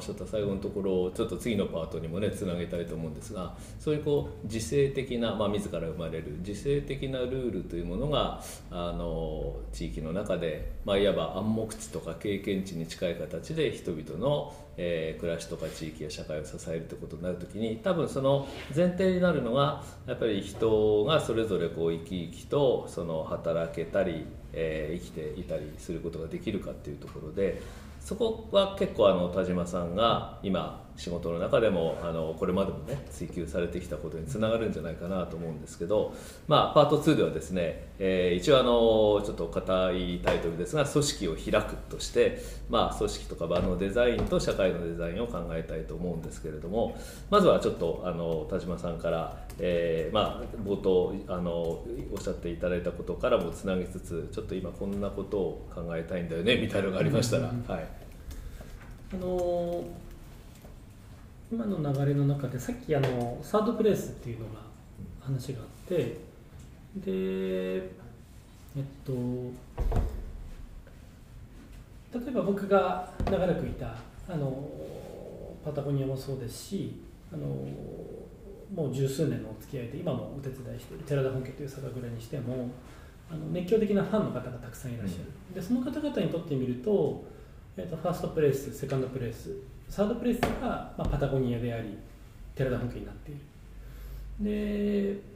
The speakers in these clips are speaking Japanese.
っしゃった最後のところをちょっと次のパートにもねつなげたいと思うんですがそういうこう自制的な、まあ、自ら生まれる自制的なルールというものがあの地域の中で、まあ、いわば暗黙知とか経験値に近い形で人々の、えー、暮らしとか地域や社会を支えるということになる時に多分その前提になるのがやっぱり人がそれぞれこう生き生きとその働けたり、えー、生きていたりすることができるかっていうところで。そこは結構あの田島さんが今仕事の中でもあのこれまでもね追求されてきたことにつながるんじゃないかなと思うんですけど、まあ、パート2ではですね、えー、一応あのちょっと硬いタイトルですが組織を開くとして、まあ、組織とか場のデザインと社会のデザインを考えたいと思うんですけれどもまずはちょっとあの田島さんから、えーまあ、冒頭あのおっしゃっていただいたことからもつなぎつつちょっと今こんなことを考えたいんだよねみたいなのがありましたら。はいあの今の流れの中でさっきあのサードプレイスっていうのが話があってでえっと例えば僕が長らくいたあのパタゴニアもそうですしあのもう十数年のお付き合いで今もお手伝いしている寺田本家という酒蔵にしてもあの熱狂的なファンの方がたくさんいらっしゃる、でその方々にとってみるとえーと、ファーストプレイスセカンドプレイスサードプレイスが、まあ、パタゴニアであり寺田本家になっている。で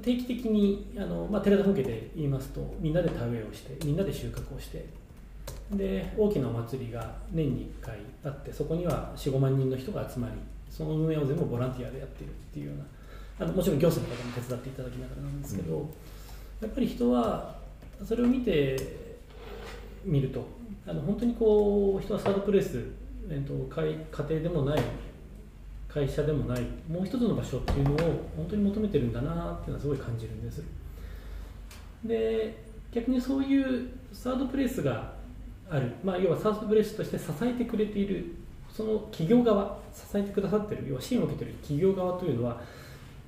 定期的にあの、まあ、寺田本家で言いますとみんなで田植えをしてみんなで収穫をしてで大きなお祭りが年に1回あってそこには45万人の人が集まりその運営を全部ボランティアでやっているっていうようなあのもちろん行政の方も手伝っていただきながらなんですけど、うん、やっぱり人はそれを見てみるとあの本当にこう人はサードプレイス、えーと、家庭でもない会社でもないもう一つの場所っていうのを本当に求めてるんだなっていうのはすごい感じるんです。で逆にそういうサードプレイスがある、まあ、要はサードプレイスとして支えてくれているその企業側支えてくださってる要は支援を受けてる企業側というのは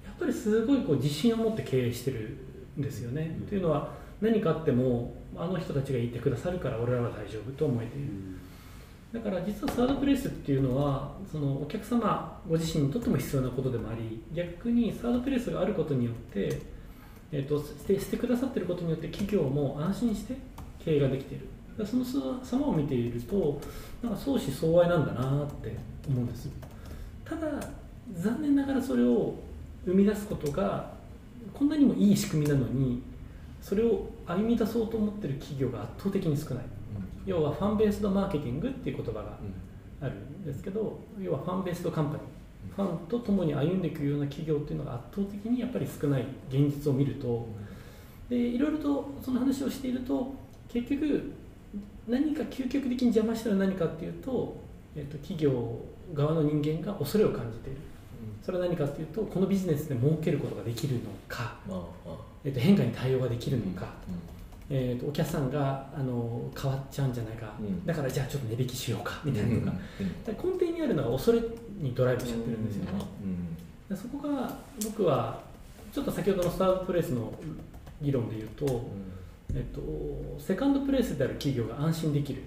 やっぱりすごいこう自信を持って経営してるんですよね、うん、というのは何かあってもあの人たちがいてくださるから俺らは大丈夫と思えている、だから実はサードプレイスっていうのはそのお客様ご自身にとっても必要なことでもあり逆にサードプレイスがあることによって、えーと、してしてくださっていることによって企業も安心して経営ができているその様を見ているとなんか相思相愛なんだなって思うんです。ただ残念ながらそれを生み出すことがこんなにもいい仕組みなのにそれを歩み出そうと思ってる企業が圧倒的に少ない、要はファンベースドマーケティングっていう言葉があるんですけど要はファンベースドカンパニー。ファンと共に歩んでいくような企業っていうのが圧倒的にやっぱり少ない現実を見ると。でいろいろとその話をしていると結局何か究極的に邪魔したら何かっていうと,、えーと、企業側の人間が恐れを感じている。それは何かっていうとこのビジネスで儲けることができるのかえー、と変化に対応ができるのか、うん、えーと、お客さんがあの変わっちゃうんじゃないか、うん、だからじゃあちょっと値引きしようかみたいなとか,、根底にあるのは恐れにドライブしちゃってるんですよね、そこが僕はちょっと先ほどのスタートプレイスの議論で言うと、えっと、セカンドプレイスである企業が安心できる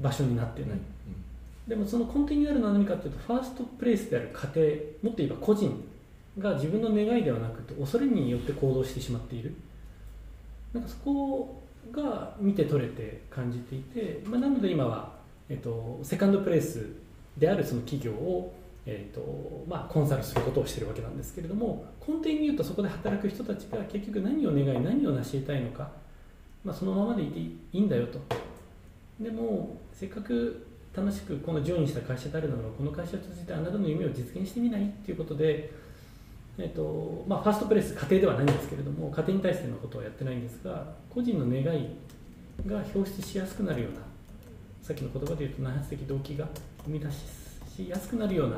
場所になってない、でもその根底にあるのは何かというとファーストプレイスである家庭もっと言えば個人が自分の願いではなくて恐れによって行動してしまっている。なんかそこが見て取れて感じていて、まあ、なので今は、えっと、セカンドプレイスであるその企業を、えっとまあ、コンサルすることをしているわけなんですけれども根底に言うとそこで働く人たちが結局何を願い何を成し得たいのか、まあ、そのままでいていいんだよと。でもせっかく楽しくこの順位した会社であるならこの会社を通じてあなたの夢を実現してみないっていうことでえーとまあ、ファーストプレス家庭ではないんですけれども家庭に対してのことはやってないんですが個人の願いが表出しやすくなるようなさっきの言葉で言うと内発的動機が生み出しやすくなるような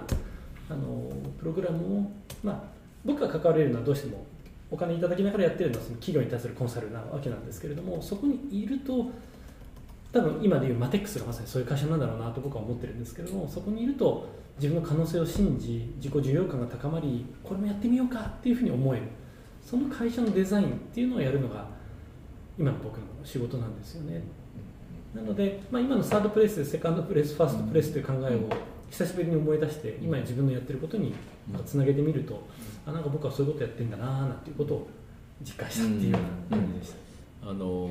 あのプログラムを、まあ、僕が関われるのはどうしてもお金いただきながらやってるのはその企業に対するコンサルなわけなんですけれどもそこにいると多分今でいうマテックスがまさにそういう会社なんだろうなと僕は思ってるんですけれどもそこにいると自分の可能性を信じ自己重要感が高まりこれもやってみようかっていうふうに思える。その会社のデザインっていうのをやるのが今の僕の仕事なんですよね。なので、まあ、今のサードプレイスセカンドプレイスファーストプレイスという考えを久しぶりに思い出して今自分のやってることにつなげてみると、あなんか僕はそういうことやってんだななんていうことを実感したっていうような感じでした。あの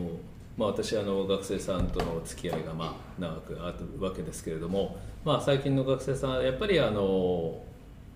まあ、私あの学生さんとの付き合いがまあ長くあるわけですけれども、まあ、最近の学生さんはやっぱりあの、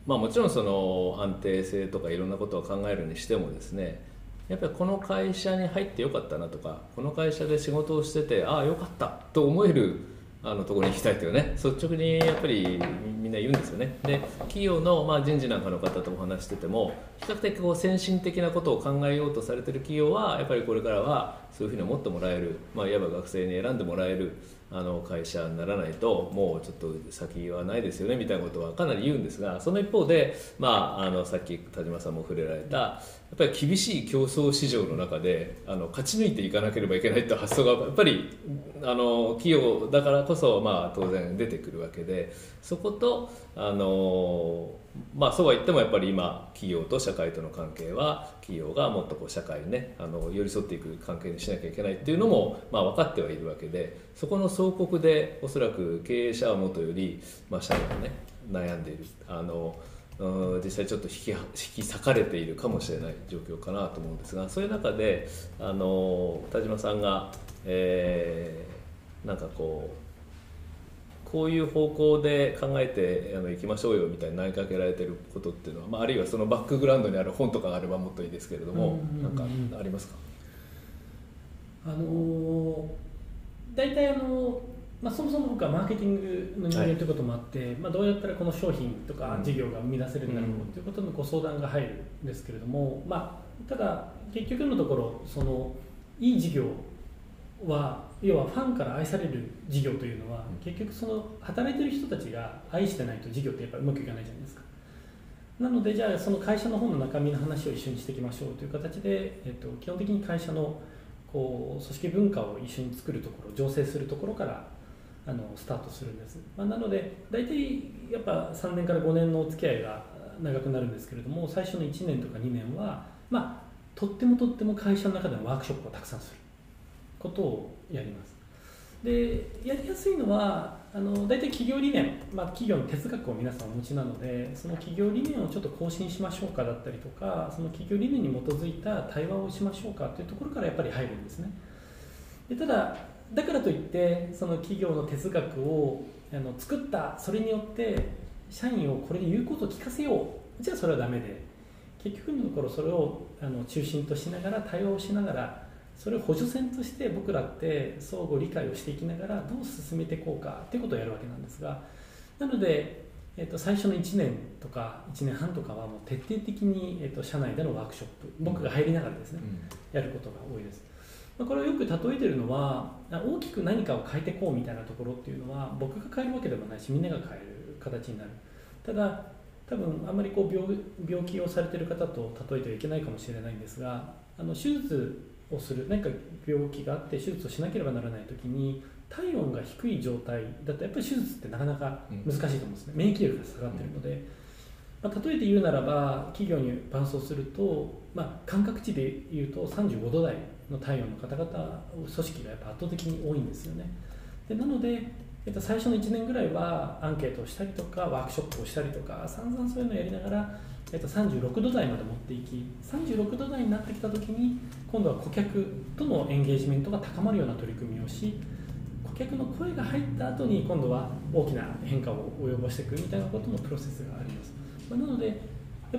まあ、もちろんその安定性とかいろんなことを考えるにしてもですねやっぱりこの会社に入ってよかったなとかこの会社で仕事をしててああよかったと思えるあのところに行きたいというね率直にやっぱりみんな言うんですよね。で企業の、まあ、人事なんかの方とも話してても比較的こう先進的なことを考えようとされてる企業はやっぱりこれからはそういうふうに思ってもらえる、まあ、いわば学生に選んでもらえるあの会社にならないともうちょっと先はないですよねみたいなことはかなり言うんですがその一方で、まあ、あのさっき田島さんも触れられたやっぱり厳しい競争市場の中であの勝ち抜いていかなければいけないという発想がやっぱりあの企業だからこそ、まあ、当然出てくるわけでそことあのまあ、そうは言ってもやっぱり今企業と社会との関係は企業がもっとこう社会にねあの寄り添っていく関係にしなきゃいけないっていうのも、まあ、分かってはいるわけでそこの総国でおそらく経営者はもとより、まあ、社員がね悩んでいる。あの実際ちょっと引き引き裂かれているかもしれない状況かなと思うんですがそういう中であの田島さんが、えー、なんかこうこういう方向で考えてあの行きましょうよみたいに投げかけられてることっていうのは、まあ、あるいはそのバックグラウンドにある本とかがあればもっといいですけれども、なんかありますかあの大体あの、まあ、そもそも僕はマーケティングの人間ということもあって、はい、まあ、どうやったらこの商品とか事業が生み出せるんだろうということのご相談が入るんですけれども、まあ、ただ結局のところそのいい事業は要はファンから愛される事業というのは結局その働いてる人たちが愛してないと事業ってやっぱうまくいかないじゃないですか。なのでじゃあその会社の方の中身の話を一緒にしていきましょうという形で、えっと、基本的に会社のこう組織文化を一緒に作るところ醸成するところからあのスタートするんです、まあ、なので大体やっぱ3年から5年のお付き合いが長くなるんですけれども最初の1年とか2年はまあとってもとっても会社の中でのワークショップをたくさんすることをやります。でやりやすいのはあの大体企業理念、まあ、企業の哲学を皆さんお持ちなのでその企業理念をちょっと更新しましょうかだったりとかその企業理念に基づいた対話をしましょうかというところからやっぱり入るんですね。でただだからといってその企業の哲学をあの作ったそれによって社員をこれで言うことを聞かせよう。じゃあそれはダメで結局のところそれをあの中心としながら対話をしながらそれを補助線として僕らって相互理解をしていきながらどう進めていこうかっていうことをやるわけなんですがなので、えー、と最初の1年とか1年半とかはもう徹底的に、えー、と社内でのワークショップ僕が入りながらですね、やることが多いです。まあ、これをよく例えてるのは大きく何かを変えていこうみたいなところっていうのは僕が変えるわけでもないしみんなが変える形になるただ多分あんまりこう病病気をされてる方と例えてはいけないかもしれないんですがあの手術をする。何か病気があって手術をしなければならない時に体温が低い状態。だとやっぱり手術ってなかなか難しいと思うんですね、免疫力が下がってるので、まあ、例えて言うならば企業に伴走すると、まあ、感覚値で言うと35度台の体温の方々組織がやっぱ圧倒的に多いんですよね。でなので、えっと、最初の1年ぐらいはアンケートをしたりとかワークショップをしたりとか散々そういうのをやりながらえっと、36度台まで持っていき36度台になってきた時に今度は顧客とのエンゲージメントが高まるような取り組みをし顧客の声が入った後に今度は大きな変化を及ぼしていくみたいなことのプロセスがあります、まあ、なのでや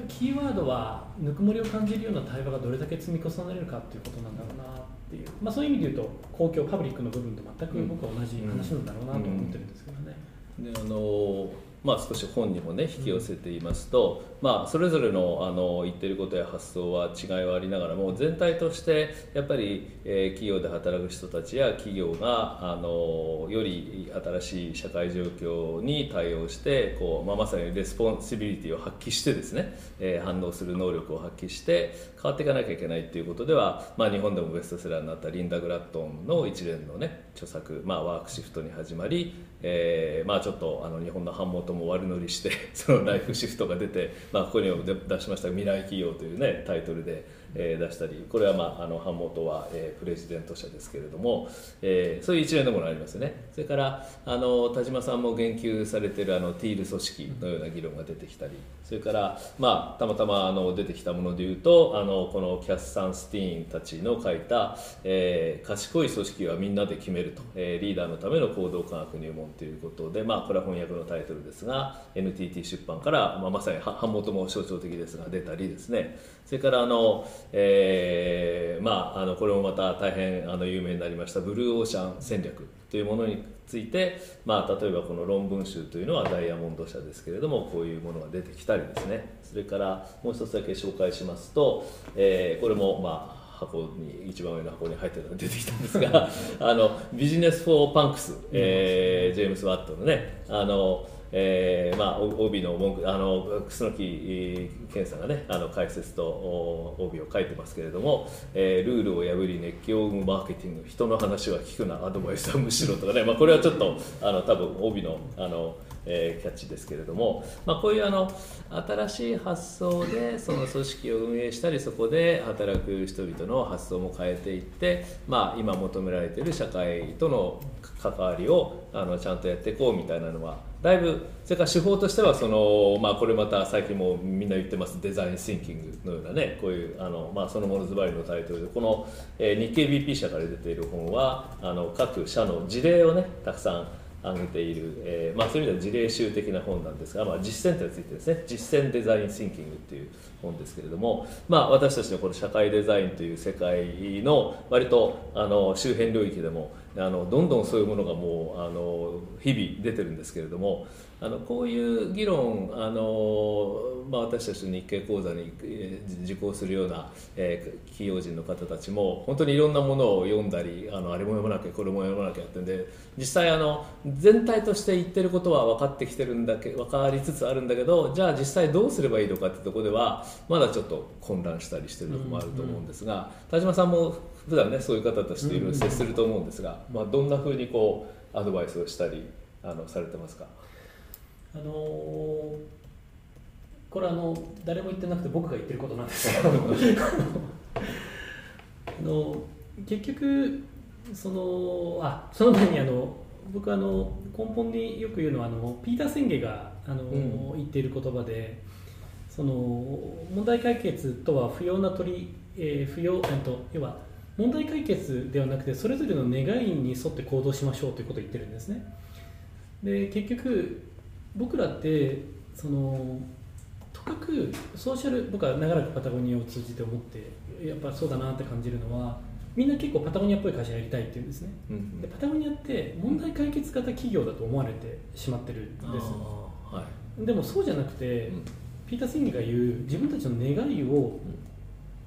っぱキーワードはぬくもりを感じるような対話がどれだけ積み重ねるかっていうことなんだろうなっていう、まあ、そういう意味で言うと公共パブリックの部分と全く僕は同じ話なんだろうなと思ってるんですけどね。であのまあ、少し本にもね引き寄せていますと、まあ、それぞれのあの言ってることや発想は違いはありながらも全体としてやっぱり、えー、企業で働く人たちや企業があのより新しい社会状況に対応してこう、まあ、まさにレスポンシビリティを発揮してですね、えー、反応する能力を発揮して変わっていかなきゃいけないということでは、まあ、日本でもベストセラーになったリンダ・グラットンの一連の、ね、著作、まあ、ワークシフトに始まり、えーまあ、ちょっとあの日本の版元も悪乗りして そのライフシフトが出て、まあ、ここにも出しました「未来企業」という、ね、タイトルでえー、出したりこれは、まあ、あの版元は、えー、プレジデント社ですけれども、えー、そういう一連のものありますよね。それからあの田島さんも言及されてるあのティール組織のような議論が出てきたりそれから、まあ、たまたまあの出てきたものでいうとあのこのキャス・サンスティーンたちの書いた、えー、賢い組織はみんなで決めると、えー、リーダーのための行動科学入門ということで、まあ、これは翻訳のタイトルですが NTT 出版から、まあ、まさに版元も象徴的ですが出たりですね。それからあの、えーまあ、あのこれもまた大変あの有名になりましたブルーオーシャン戦略というものについて、まあ、例えばこの論文集というのはダイヤモンド社ですけれどもこういうものが出てきたりですね。それからもう一つだけ紹介しますと、えー、これもまあ箱に一番上の箱に入ってるのが出てきたんですが あのビジネス・フォー・パンクス、えー、ジェームス・ワットのねあのえーまあ、帯の文句あの楠木健さんがねあの解説と帯を書いてますけれども、えー、ルールを破り熱狂を生むマーケティング人の話は聞くなアドバイスは無視しろとかね、まあ、これはちょっとあの多分帯のあのえー、キャッチですけれども、まあ、こういうあの新しい発想でその組織を運営したりそこで働く人々の発想も変えていって、まあ、今求められている社会との関わりをあのちゃんとやっていこうみたいなのはだいぶそれから手法としてはその、まあ、これまた最近もみんな言ってますデザインシンキングのようなねこういうあの、まあ、そのものズバリのタイトルでこの、えー、日経 BP 社から出ている本はあの各社の事例をねたくさん挙げている、えーまあ、そういう意味では事例集的な本なんですが、まあ、実践というのがついてですね。実践デザインシンキングっていう本ですけれども、まあ、私たちのこの社会デザインという世界の割とあの周辺領域でもあのどんどんそういうものがもうあの日々出てるんですけれどもあのこういう議論あの、まあ、私たちの日経講座に受講するような、えー、企業人の方たちも本当にいろんなものを読んだりあのあれも読まなきゃこれも読まなきゃってんで実際あの全体として言ってることは分かってきてるんだけ分かりつつあるんだけどじゃあ実際どうすればいいのかってとこではまだちょっと混乱したりしてるとこもあると思うんですが、うんうん、田島さんも普段ねそういう方たちといろいろ接すると思うんですが、まあ、どんなふうにこうアドバイスをしたりあのされてますか？あのー、これあの誰も言ってなくて僕が言ってることなんです。け どあの結局そのあその前にあの僕あの根本によく言うのはあのピーター・センゲがあの、うん、言っている言葉でその問題解決とは不要な取り、えー、不要と要は問題解決ではなくてそれぞれの願いに沿って行動しましょうということを言ってるんですね。で結局僕らってそのとかくソーシャル僕は長らくパタゴニアを通じて思ってやっぱそうだなって感じるのはみんな結構パタゴニアっぽい会社やりたいっていうんですね、うん、でパタゴニアって問題解決型企業だと思われてしまってるんです、はい、でもそうじゃなくて、うん、ピーター・スインギが言う自分たちの願いを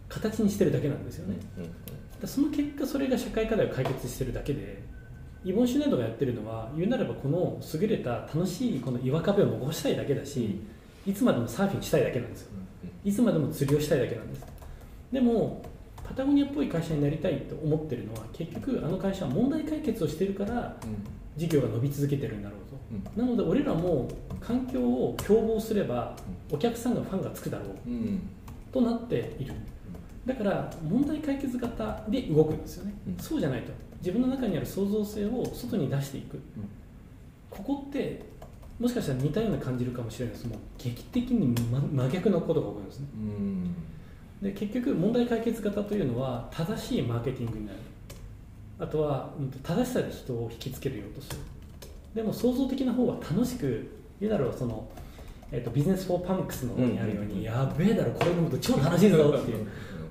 形にしてるだけなんですよね、うん、その結果それが社会課題を解決してるだけでイボン・シュナイドがやってるのは言うなればこの優れた楽しいこの岩壁を残したいだけだし、いつまでもサーフィンしたいだけなんですよ、いつまでも釣りをしたいだけなんです。でもパタゴニアっぽい会社になりたいと思ってるのは結局あの会社は問題解決をしてるから事業が伸び続けてるんだろうと、なので俺らも環境を共謀すればお客さんがファンがつくだろう、となっているだから問題解決型で動くんですよね、そうじゃないと。自分の中にある創造性を外に出していく、うん、ここってもしかしたら似たような感じかもしれないです。もう劇的に真逆のことが起こるんですね、うん、で結局問題解決型というのは正しいマーケティングになる。あとは正しさで人を引きつけるようとする。でも創造的な方は楽しく言うだろうその、えーと、ビジネス・フォー・パンクスの方にあるように、うん、やべえだろこれ飲むと超楽しいぞっていう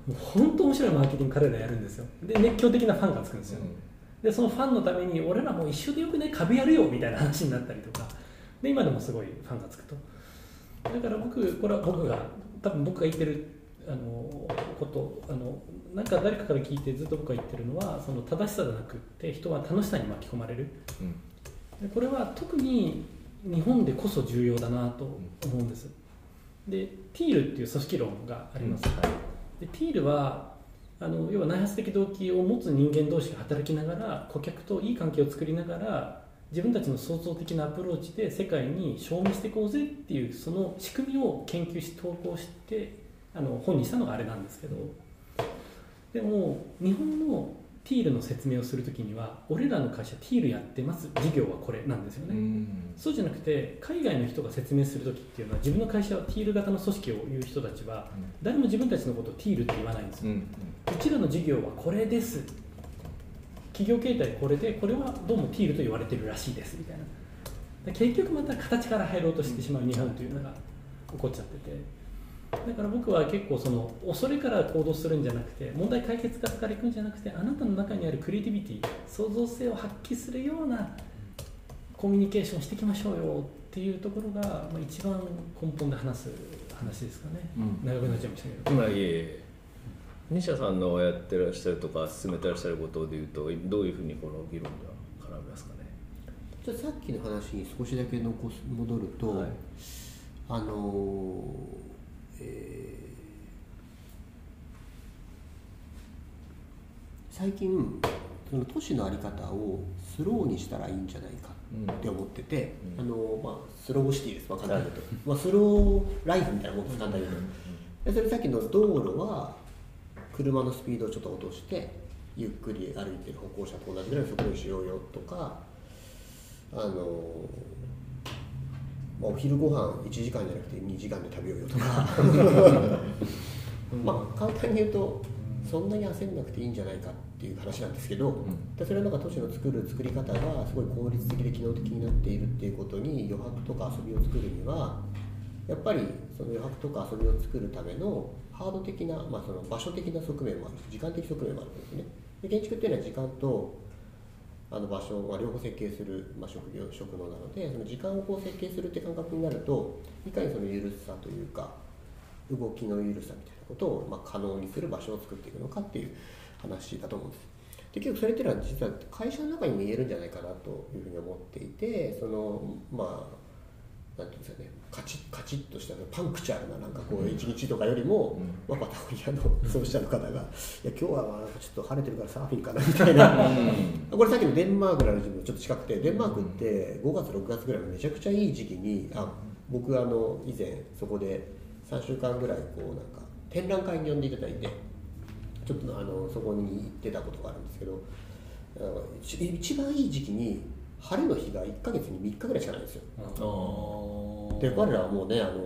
もう本当面白いマーケティング彼らやるんですよ。で熱狂的なファンがつくんですよ、うん、でそのファンのために俺らも一緒でよくね株やるよみたいな話になったりとか。で今でもすごいファンがつくと。だから僕これは僕が多分僕が言ってるあのことあのなんか誰かから聞いてずっと僕が言ってるのはその正しさじゃなくて人は楽しさに巻き込まれる、うん、でこれは特に日本でこそ重要だなと思うんです、でティールっていう組織論があります、うん。はいでティールはあの要は内発的動機を持つ人間同士が働きながら顧客といい関係を作りながら自分たちの創造的なアプローチで世界に証明していこうぜっていうその仕組みを研究し投稿してあの本にしたのがあれなんですけど。でも日本のティールの説明をするときには俺らの会社ティールやってます。事業はこれなんですよね、うん。そうじゃなくて海外の人が説明するときっていうのは自分の会社はティール型の組織を言う人たちは誰も自分たちのことをティールって言わないんですよ、うん。うちらの事業はこれです。企業形態これでこれはどうもティールと言われてるらしいですみたいな。で結局また形から入ろうとしてしまう日本というのが起こっちゃっててだから僕は結構その恐れから行動するんじゃなくて問題解決化からいくんじゃなくてあなたの中にあるクリエイティビティ創造性を発揮するようなコミュニケーションしていきましょうよっていうところが、まあ、一番根本で話す話ですかね、うん。長くなっちゃいましたけど。まあいえいえ西田さんのやってらっしゃるとか進めてらっしゃることでいうとどういうふうにこの議論には絡みますかね？じゃあさっきの話に少しだけ残す戻ると、はい。あのーえー最近その都市の在り方をスローにしたらいいんじゃないかって思ってて、うん。あのーまあ、スローシティです、まあ、簡単に言うと、まあ、スローライフみたいなもんです。簡単に言うそれさっきの道路は車のスピードをちょっと落としてゆっくり歩いてる歩行者と同じぐらいの速度にしようよとかあの、まあ、お昼ご飯1時間じゃなくて2時間で食べようよとか。まあ簡単に言うとそんなに焦んなくていいんじゃないかっていう話なんですけど、でそれはなんか都市の作る作り方がすごい効率的で機能的になっているっていうことに余白とか遊びを作るにはやっぱりその余白とか遊びを作るためのハード的な、まあ、その場所的な側面もある時間的側面もあるんですね。で建築っていうのは時間とあの場所は、両方設計する、まあ、職業職能なのでその時間をこう設計するって感覚になるといかにその緩さというか動きの緩さみたいなことを、ま、可能にする場所を作っていくのかっていう話だと思うんです。で結局それっていうのは実は会社の中にも言えるんじゃないかなというふうに思っていてそのまあなんていうんですかねカチッカチッとしたパンクチャーななんかこう一日とかよりも、まあ、パタゴニアの創始者の方が「いや今日はまあちょっと晴れてるからサーフィンかな」みたいな。これさっきのデンマークの話もちょっと近くてデンマークって5月6月ぐらいのめちゃくちゃいい時期にあ僕あの以前そこで3週間ぐらいこうなんか展覧会に呼んでいただいてちょっとあのそこに行ってたことがあるんですけど一番いい時期に晴れの日が1ヶ月に3日ぐらいしかないんですよ。あで彼らはもうねあの、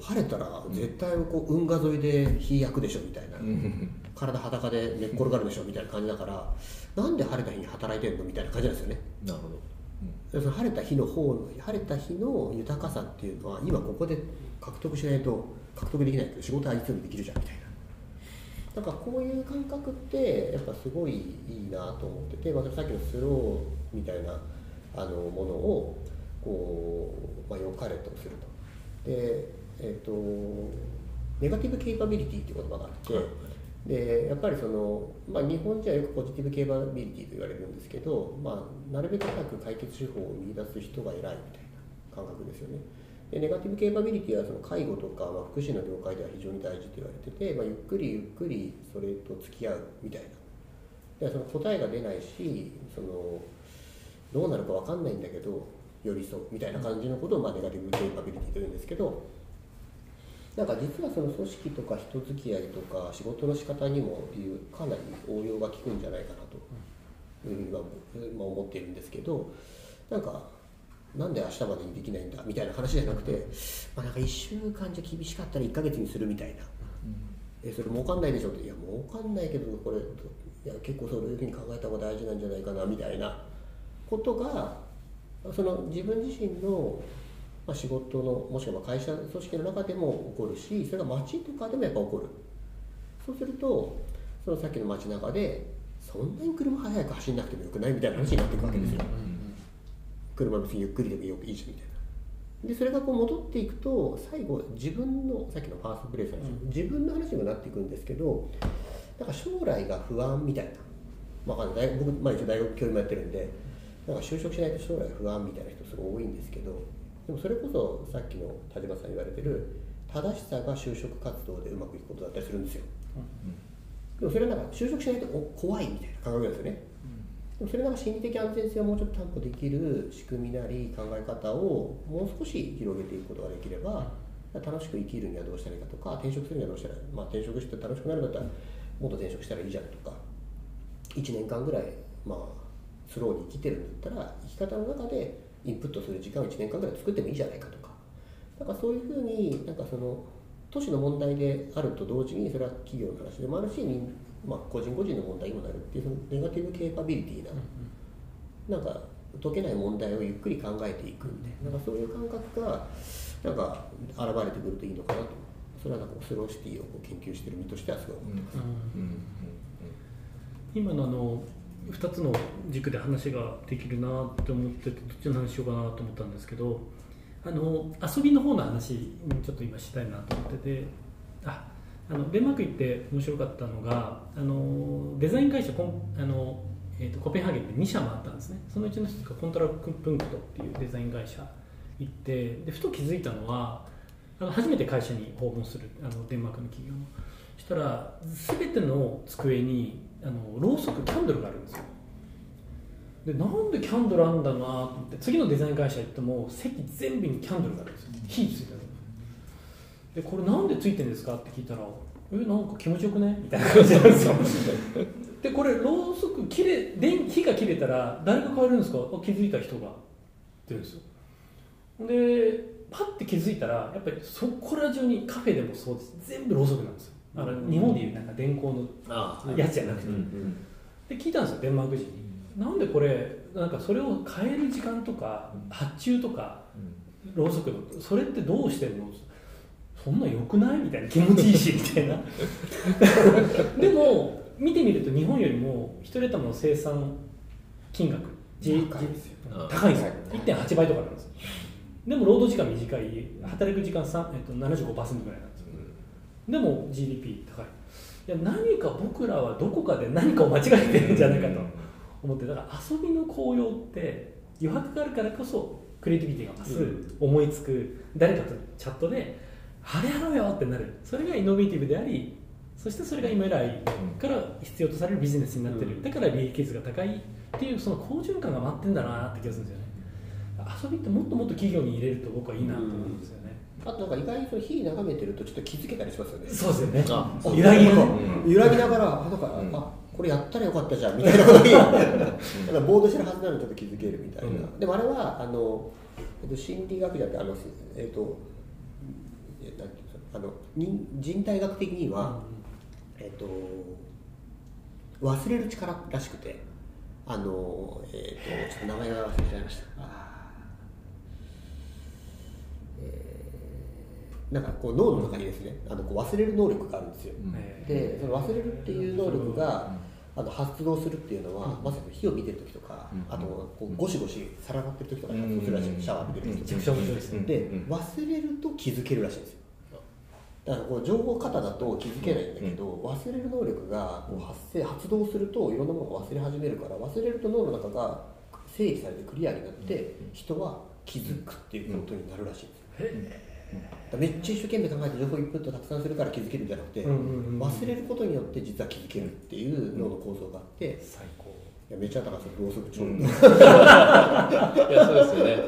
晴れたら絶対こう運河沿いで火焼くでしょみたいな、体裸で寝っ転がるでしょみたいな感じだからなんで晴れた日に働いてんのみたいな感じなんですよね。なるほど。でその晴れた日の方の晴れた日の豊かさっていうのは今ここで獲得しないと獲得できないけど仕事はいつでもできるじゃんみたいな。なんかこういう感覚ってやっぱすごいいいなと思ってて、まあ、さっきのスローみたいなあのものをこう、まあ、良かれとすると。でえっ、とネガティブケイパビリティっていう言葉があって、はい。でやっぱりその、まあ、日本人はよくポジティブケイパビリティと言われるんですけど、まあ、なるべく早く解決手法を見出す人が偉いみたいな感覚ですよね。でネガティブケイパビリティはその介護とか、まあ、福祉の業界では非常に大事と言われてて、まあ、ゆっくりゆっくりそれと付き合うみたいな。でその答えが出ないしそのどうなるか分かんないんだけど寄り添うみたいな感じのことを、まあ、ネガティブケイパビリティと言うんですけどなんか実はその組織とか人付き合いとか仕事の仕方にもいうかなり応用が効くんじゃないかなというふうにはまあ思っているんですけどなんかなんで明日までにできないんだみたいな話じゃなくて、まあ、なんか1週間じゃ厳しかったら1ヶ月にするみたいな。えそれ儲かんないでしょっていや儲かんないけどこれいや結構そういうふうに考えた方が大事なんじゃないかなみたいなことがその自分自身の、まあ、仕事のもしくは会社組織の中でも起こるしそれが街とかでもやっぱ起こる。そうするとそのさっきの街中でそんなに車速く走んなくてもよくないみたいな話になっていくわけですよ、車別にゆっくりでもよくいいじゃんみたいな。でそれがこう戻っていくと最後自分のさっきのファーストプレイスの話、自分の話にもなっていくんですけどなんか将来が不安みたいな、まあ、わかんない。大学僕、まあ、一応大学教員もやってるんでなんか就職しないと将来不安みたいな人すごい多いんですけどでもそれこそさっきの田島さん言われてる正しさが就職活動でうまくいくことだったりするんですよ、でもそれはなんか就職しないとお怖いみたいな感覚ですよね、でもそれなんか心理的安全性をもうちょっと担保できる仕組みなり考え方をもう少し広げていくことができれば楽しく生きるにはどうしたらいいかとか転職するにはどうしたらいい、まあ、転職して楽しくなるんだったら元転職したらいいじゃんとか1年間ぐらいまあスローに生きてるんだったら生き方の中でインプットする時間を1年間ぐらい作ってもいいじゃないかとか。なんかそういうふうになんかその都市の問題であると同時にそれは企業の話でもあるし、まあ、個人個人の問題にもなるっていうそのネガティブケーパビリティな、なんか解けない問題をゆっくり考えていくみたいな。なんかそういう感覚がなんか現れてくるといいのかなと。それはなんかスローシティを研究してる身としてはすごい思ってます。今のあの2つの軸で話ができるなって思っててどっちの話しようかなと思ったんですけどあの遊びの方の話にちょっと今したいなと思っててああのデンマーク行って面白かったのがあのデザイン会社コンあの、えーと、コペンハーゲンで2社もあったんですね。そのうちの1つがコントラプンクトっていうデザイン会社行ってでふと気づいたのはあの初めて会社に訪問するあのデンマークの企業の。したら全ての机にあのろうそくキャンドルがあるんですよ。でなんでキャンドルあんだなと思って次のデザイン会社行っても席全部にキャンドルがあるんですよ。火ついてるでこれなんでついてるんですかって聞いたらえなんか気持ちよくね？みたいな感じなんですよ。でこれろうそく切れ電火が切れたら誰が変わるんですか？気づいた人が。って言うんですよ。でパッて気づいたらやっぱりそこら中にカフェでもそうです。全部ろうそくなんですよあの日本でいうなんか電光のやつじゃなくて、で聞いたんですよデンマーク人に、なんでこれなんかそれを変える時間とか発注とか、ろうそくのそれってどうしてるの？そんなよくない？みたいな気持ちいいしみたいな。でも見てみると日本よりも一人頭の生産金額高いですよ。高いんですよ。1.8倍とかなんですでも労働時間短い。働く時間、えっと、75%ぐらいなんでも GDP 高い。いや何か僕らはどこかで何かを間違えてるんじゃないかと思ってだから遊びの効用って余白があるからこそクリエイティビティが増す、うん、思いつく誰かとチャットで「あれやろうよ!」ってなる。それがイノベーティブでありそしてそれが今来から必要とされるビジネスになってる、うん、だから利益率が高いっていうその好循環が待ってんだなって気がするんですよね遊びってもっともっと企業に入れると僕はいいなと思うんですよね、あとなんか意外にその火眺めてるとちょっと気づけたりしますよね。そうですよね。あ揺らぎが、揺らぎながら、あ、なんか、うん、あ、これやったらよかったじゃんみたいなことに、ボードしてるはずなのにちょっと気づけるみたいな。うん、でもあれはあの、えっと心理学じゃなくてあのえっとえなんていうあの人人体学的には、うん、えっと忘れる力らしくて、あのえっとちょっと名前が忘れちゃいました。なんかこう脳の中にですねあのこう忘れる能力があるんですよ、でその忘れるっていう能力があの発動するっていうのは、まさに火を見てる時とか、あとこうゴシゴシ皿洗ってる時とかに発動するらしい、シャワー浴びてる時とか、で忘れると気づけるらしいんですよ。だからこう情報過多だと気づけないんだけど、忘れる能力がこう発生発動するといろんなものが忘れ始めるから忘れると脳の中が整理されてクリアになって人は気づくっていうことになるらしいんですよ、めっちゃ一生懸命考えて情報インプットたくさんするから気づけるんじゃなくて、忘れることによって実は気づけるっていう脳の構造があって、最高。いやめっちゃ高さろうそくうど、いやそうですよね。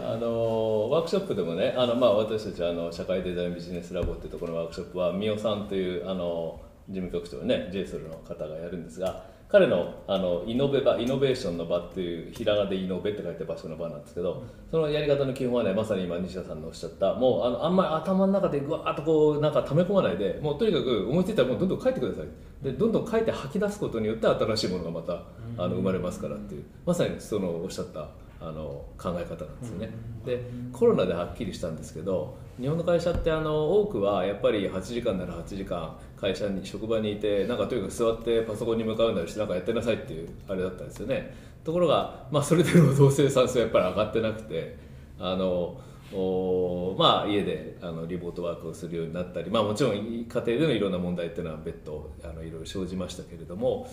あのワークショップでもねあの、まあ、私たちあの社会デザインビジネスラボっていうところのワークショップは三尾さんというあの事務局長ね JSOL の方がやるんですが彼のあのイノベ場イノベーションの場っていうひらがでイノベって書いて場所の場なんですけどそのやり方の基本はねまさに今西田さんのおっしゃったもうあのあんまり頭の中でぐわっとこうなんか溜め込まないでもうとにかく思いついたらもうどんどん書いてください。でどんどん書いて吐き出すことによって新しいものがまたあの生まれますからっていうまさにそのおっしゃったあの考え方なんですよね。でコロナではっきりしたんですけど日本の会社ってあの多くはやっぱり8時間なら8時間会社に職場にいてなんかとにかく座ってパソコンに向かうなりしてなんかやってなさいっていうあれだったんですよね。ところが、まあ、それで労働生産性はやっぱり上がってなくてあのおまあ、家であのリモートワークをするようになったり、まあ、もちろん家庭でのいろんな問題っていうのは別途あのいろいろ生じましたけれども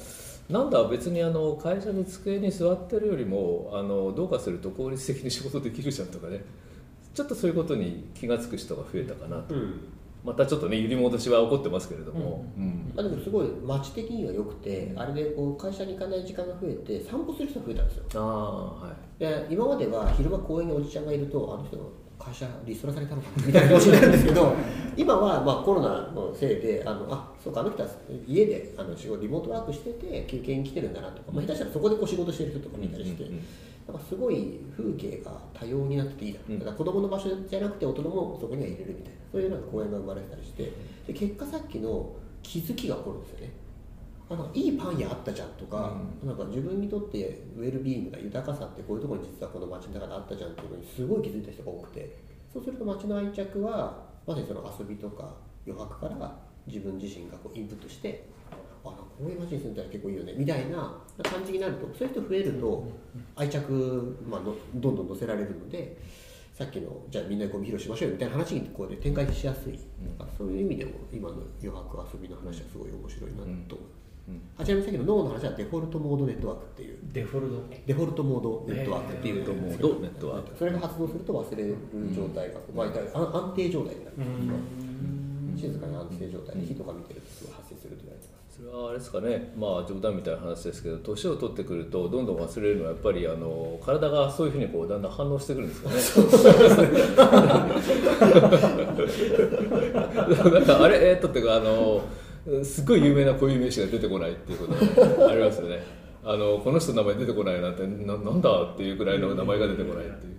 なんだ別にあの会社の机に座ってるよりもあのどうかすると効率的に仕事できるじゃんとかね。ちょっとそういうことに気が付く人が増えたかなと、うん、またちょっとね揺り戻しは起こってますけれども、うん。うん、あでもすごい街的には良くて、あれでこう会社に行かない時間が増えて散歩する人が増えたん。ですよあ、はい、で今までは昼間公園におじちゃんがいるとあの人会社リストラされたのかな？みたいな顔になるんですけど今はまあコロナのせいであのあそうかあの人は家であの仕事リモートワークしてて休憩に来てるんだなとか、まあ、下手したらそこでこう仕事してる人とか見たりして。なんかすごい風景が多様になってていいな、だから子供の場所じゃなくて大人もそこには入れるみたいな。そういうなんか公園が生まれたりしてで結果さっきの気づきが起こるんですよねあのいいパン屋あったじゃんとか,、なんか自分にとってウェルビーイングな豊かさってこういうところに実はこの街の中であったじゃんっていうのにすごい気づいた人が多くてそうすると街の愛着はまさにその遊びとか余白から自分自身がこうインプットしてあこういう街に住んだら結構いいよねみたいな感じになるとそういう人増えると愛着、まあ、のどんどん乗せられるのでさっきのじゃあみんなでゴミ拾いしましょうよみたいな話にこうで展開しやすい、そういう意味でも今の余白遊びの話はすごい面白いなと思います。う。んあちなみにさっきの脳の話はデフォルトモードネットワークっていう。デフォルト。デフォルトモードネットワークっていう、デフォルトモード。ネットワークそれが発動すると忘れる状態が、まあ、安安定状態になる。ん。です静かに安定状態で火とか見てるとすごい発生すると言われてます。それはあれですかね。まあ冗談みたいな話ですけど年を取ってくるとどんどん忘れるのはやっぱりあの体がそういうふうにこうだんだん反応してくるんですかね。なんかあれ？えー、っとっていうかあのすごい有名な固有名詞が出てこないっていうことありますよね。あのこの人の名前出てこないなんてななんだっていうくらいの名前が出てこないっていう。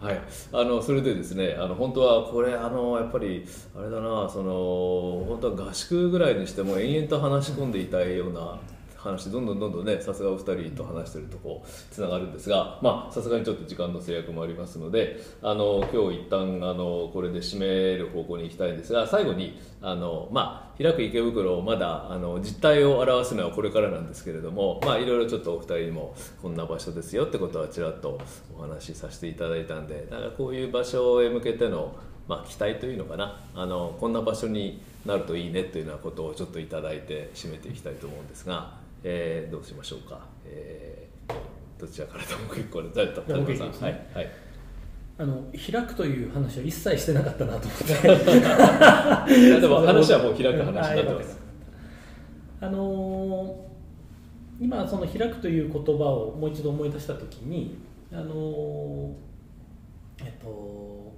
はい、あのそれでですねあの本当はこれあのやっぱりあれだなその本当は合宿ぐらいにしても延々と話し込んでいたいような話どんどんどんどんねさすがお二人と話してるとこうつながるんですがまあさすがにちょっと時間の制約もありますのであの今日一旦あのこれで締める方向に行きたいんですが最後にあのまあ開く池袋をまだあの実態を表すのはこれからなんですけれどもまあいろいろちょっとお二人にもこんな場所ですよってことはちらっとお話しさせていただいたんでだかこういう場所へ向けてのまあ、期待というのかなあのこんな場所になるといいねというようなことをちょっといただいて締めていきたいと思うんですが。えー、どうしましょうか、えー、どちらからでも結構です田中さん、はい、はい、あの開くという話は一切してなかったなと思って。でも話はもう開く話になってます。あのー、今その開くという言葉をもう一度思い出した時にあのー、えっと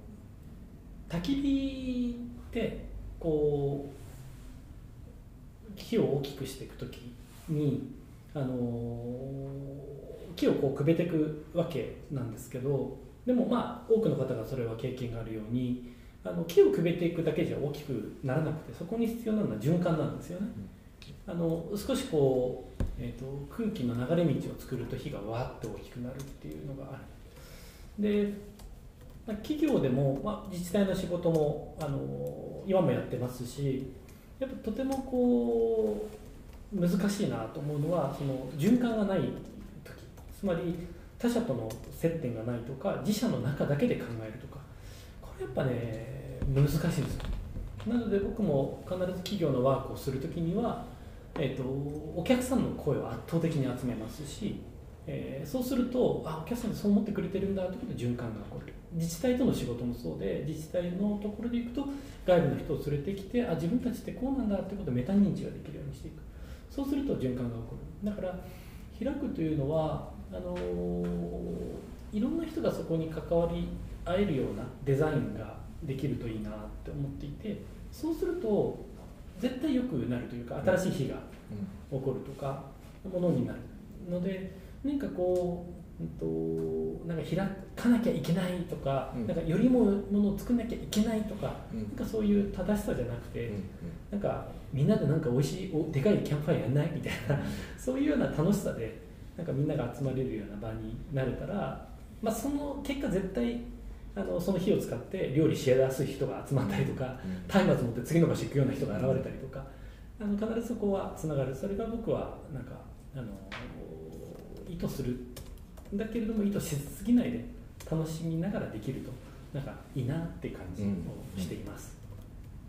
焚き火ってこう火を大きくしていく時にあの木をこうくべていくわけなんですけどでもまあ多くの方がそれは経験があるようにあの木をくべていくだけじゃ大きくならなくてそこに必要なのは循環なんですよね。あの少しこう、えーと、空気の流れ道を作ると火がわっと大きくなるっていうのがある。でまあ、企業でも、まあ、自治体の仕事もあの今もやってますしやっぱとてもこう難しいなと思うのはその循環がない時。つまり他者との接点がないとか自社の中だけで考えるとか。これやっぱね難しいですなので僕も必ず企業のワークをする時には、えーと、お客さんの声を圧倒的に集めますし、えー、そうするとあお客さんそう思ってくれてるんだということで循環が起こる。自治体との仕事もそうで自治体のところで行くと外部の人を連れてきてあ自分たちってこうなんだということでメタ認知ができるようにしていく。そうすると循環が起こる。だから開くというのはあのいろんな人がそこに関わり合えるようなデザインができるといいなって思っていてそうすると絶対良くなるというか新しい日が起こるとかものになるので何かこううんと、なんか開かなきゃいけないとかうん、なんかよりもものを作んなきゃいけないとか、うん、なんかそういう正しさじゃなくて、うん、なんかみんなでなんか美味しいおでかいキャンプファイやんない？みたいな、そういうような楽しさでなんかみんなが集まれるような場になれたら、まあ、その結果絶対あのその火を使って料理しやすい人が集まったりとか松明持って次の場所行くような人が現れたりとか。あの必ずそこはつながる。それが僕はなんかあの意図する。だけれども意図しすぎないで楽しみながらできるとなんかいいなって感じをしています、うんうん、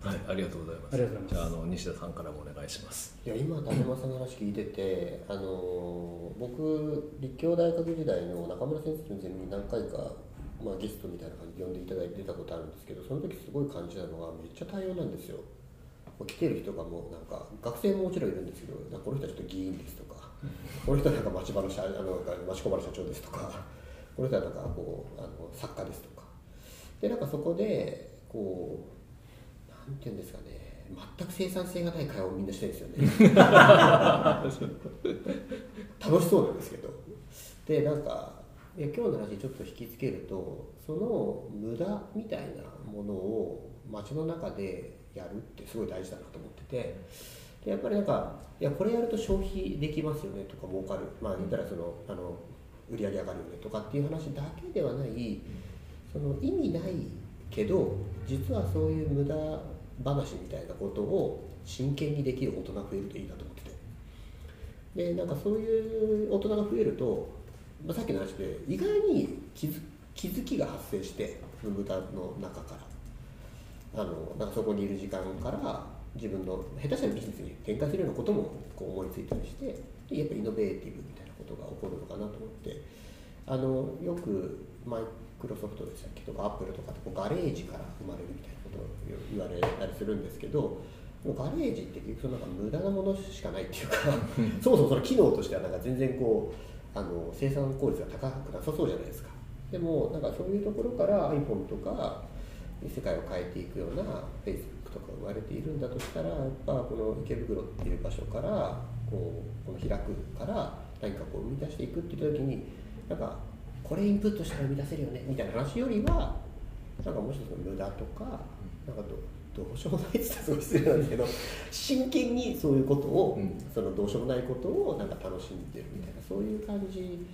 はい、ありがとうございます。ありがとうございます。じゃあ、あの西田さんからもお願いします。いや、今、伊山さんの話聞いてて、あの、僕、立教大学時代の中村先生のゼミに何回か。まあ、ゲストみたいな感じで呼んでいただいてたことあるんですけど、その時すごい感じたのが、めっちゃ多様なんですよ。来てる人がもうなんか学生ももちろんいるんですけどこの人はちょっと議員ですとかこの人はなんか町場の社あの町工場の社長ですとかこの人はなんかこうあの作家ですとかでなんかそこでこうなんていうんですかね。全く生産性がない会話をみんなしてるんですよね。楽しそうなんですけど。でなんか今日の話ちょっと引きつけるとその無駄みたいなものを街の中でやるってすごい大事だなと思ってて。でやっぱりなんかいやこれやると消費できますよねとか儲かる。まあ言ったらそのあの売り上げ上がるよねとかっていう話だけではない。その意味ないけど実はそういう無駄話みたいなことを真剣にできる大人が増えるといいなと思ってて。でなんかそういう大人が増えると、まあ、さっきの話で意外に気づ気づきが発生して無駄の中から。あのなんかそこにいる時間から自分の下手したらビジネスに転換するようなこともこう思いついたりしてやっぱりイノベーティブみたいなことが起こるのかなと思って。あのよくマイクロソフトでしたっけ？とかアップルとかってこうガレージから生まれるみたいな。ことを言われたりするんですけどガレージって結局なんか無駄なものしかないっていうか そもそもその機能としてはなんか全然こうあの生産効率が高くなさそうじゃないですか。でもなんかそういうところから iPhone とか世界を変えていくような Facebook とか生まれているんだとしたらやっぱこの池袋っていう場所からこうこの開くから何かこう生み出していくって言った時になんかこれインプットしたら生み出せるよねみたいな話よりはなんかもう一つの無駄とかなんかどどうしようもないって言ったらすごい失礼なんですけど真剣にそういうことを、うん。そのどうしようもないことをなんか楽しんでるみたいなそういう感じ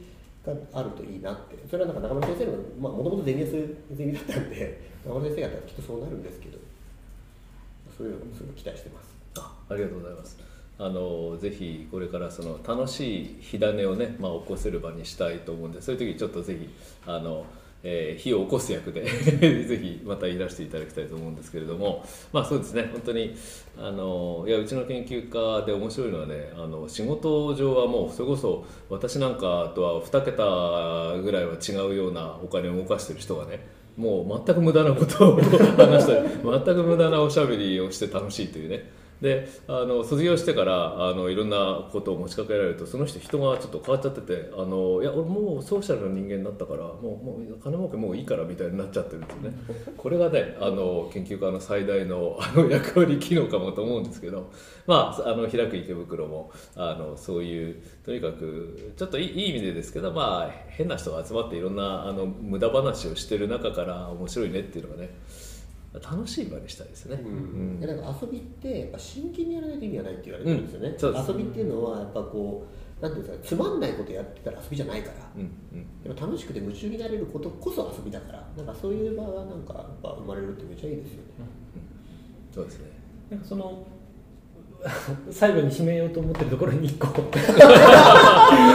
があるといいなって。それはなんか中村先生のもともとゼミはそういうゼミだったんで中村先生方はきっとそうなるんですけどそういうのもすごい期待してます。あありがとうございます。あのぜひこれからその楽しい火種をね、まあ、起こせる場にしたいと思うんでそういう時ちょっとぜひあの、えー火を起こす役で ぜひまたいらしていただきたいと思うんですけれども。まあそうですね。本当にあのいやうちの研究家で面白いのはねあの仕事上はもうそれこそ私なんかとは2桁ぐらいは違うようなお金を動かしてる人がねもう全く無駄なことを話したり全く無駄なおしゃべりをして楽しいというね。であの卒業してからあのいろんなことを持ちかけられるとその人人がちょっと変わっちゃっててあのいや俺もうソーシャルな人間になったからもうもう金儲けもういいからみたいになっちゃってるんですよね。これがねあの研究家の最大のあの役割機能かもと思うんですけどまああの開く池袋もあのそういうとにかくちょっといい意味でですけどまあ変な人が集まっていろんなあの無駄話をしてる中から面白いねっていうのがね楽しい場にしたいですね。うん。でなんか遊びってやっぱ真剣にやらないと意味がないって言われてるんですよね、うん。そうです遊びっていうのはやっぱこうなんていうんですかつまんないことやってたら遊びじゃないから、うん楽しくて夢中になれることこそ遊びだから。なんかそういう場がなんかやっぱ生まれるってめっちゃいいですよね、そうですね。なんかその 最後に締めようと思ってるところに一個。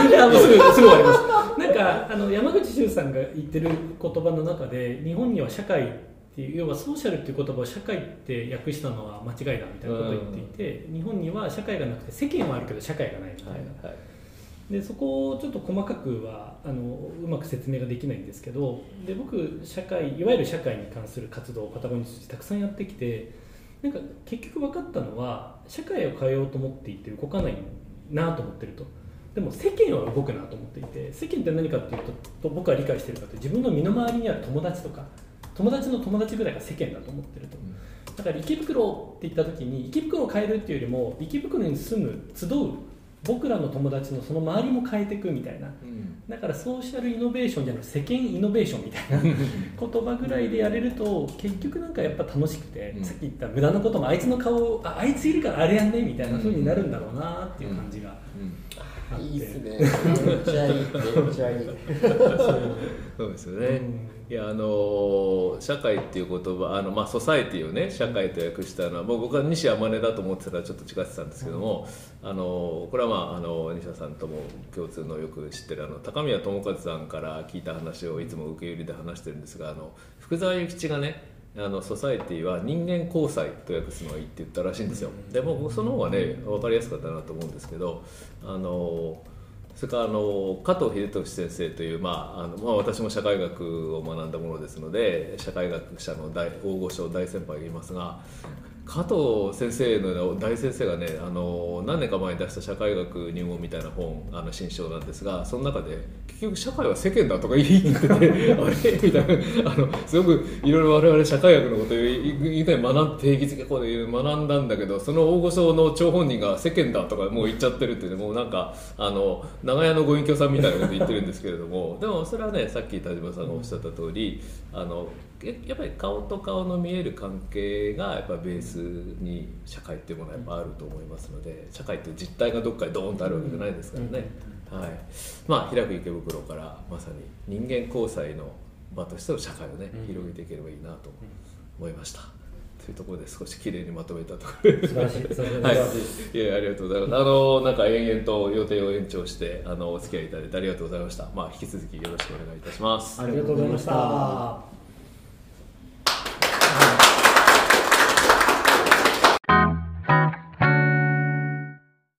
いやもうすぐすぐ終わります。なんかあの山口周さんが言ってる言葉の中で日本には社会っていう要はソーシャルっていう言葉を社会って訳したのは間違いだみたいなことを言っていて、日本には社会がなくて世間はあるけど社会がないみたいな、はい。でそこをちょっと細かくはあのうまく説明ができないんですけどで僕社会いわゆる社会に関する活動をパタゴニアとしてたくさんやってきてなんか結局分かったのは社会を変えようと思っていて動かないなと思ってると。でも世間は動くなと思っていて世間って何かっていうとと僕は理解しているかと自分の身の回りにある友達とか友達の友達ぐらいが世間だと思ってると。だから池袋って言った時に池袋を変えるっていうよりも池袋に住む集う僕らの友達のその周りも変えていくみたいな。うん。だからソーシャルイノベーションじゃなくて世間イノベーションみたいな 言葉ぐらいでやれると結局なんかやっぱ楽しくて、うん。さっき言った無駄なこともあいつの顔ああいついるからあれやんねみたいな風になるんだろうなっていう感じがあって、いいっすね。めっちゃいい。めっちゃいい。そうですよね。うんいやあの社会っていう言葉あのまあソサエティをね社会と訳したのは僕は西山根だと思ってたらちょっと違ってたんですけども、あのこれはまああの西田さんとも共通のよく知ってるあの高宮智和さんから聞いた話をいつも受け売りで話してるんですがあの福沢諭吉がねあのソサエティは人間交際と訳すのがいいって言ったらしいんですよ。でもその方がね分かりやすかったなと思うんですけどあのそれからあの加藤秀俊先生という、まああのまあ、私も社会学を学んだものですので社会学者の大大御所大先輩がいますが加藤先生のような大先生がねあの何年か前に出した社会学入門みたいな本あの新書なんですがその中で結局社会は世間だとか言ってて あれ？みたいな。あのすごくいろいろ我々社会学のことを以前学ん定義づけこうで学んだんだけどその大御所の張本人が世間だとかもう言っちゃってるっていうねもうなんかあの長屋のご隠居さんみたいなこと言ってるんですけれども でもそれはねさっき田島さんがおっしゃった通りあのやっぱり顔と顔の見える関係がやっぱベースに社会っていうものはやっぱあると思いますので社会って実態がどっかにドーンとあるわけじゃないですからね、はい。まあ、開く池袋からまさに人間交際の場としての社会をね広げていければいいなと思いました。というところで少し綺麗にまとめたところ。で 素晴らしい。はい、いやありがとうございます。あのなんか延々と予定を延長してあのお付き合いいただいてありがとうございました。まあ引き続きよろしくお願いいたします。ありがとうございました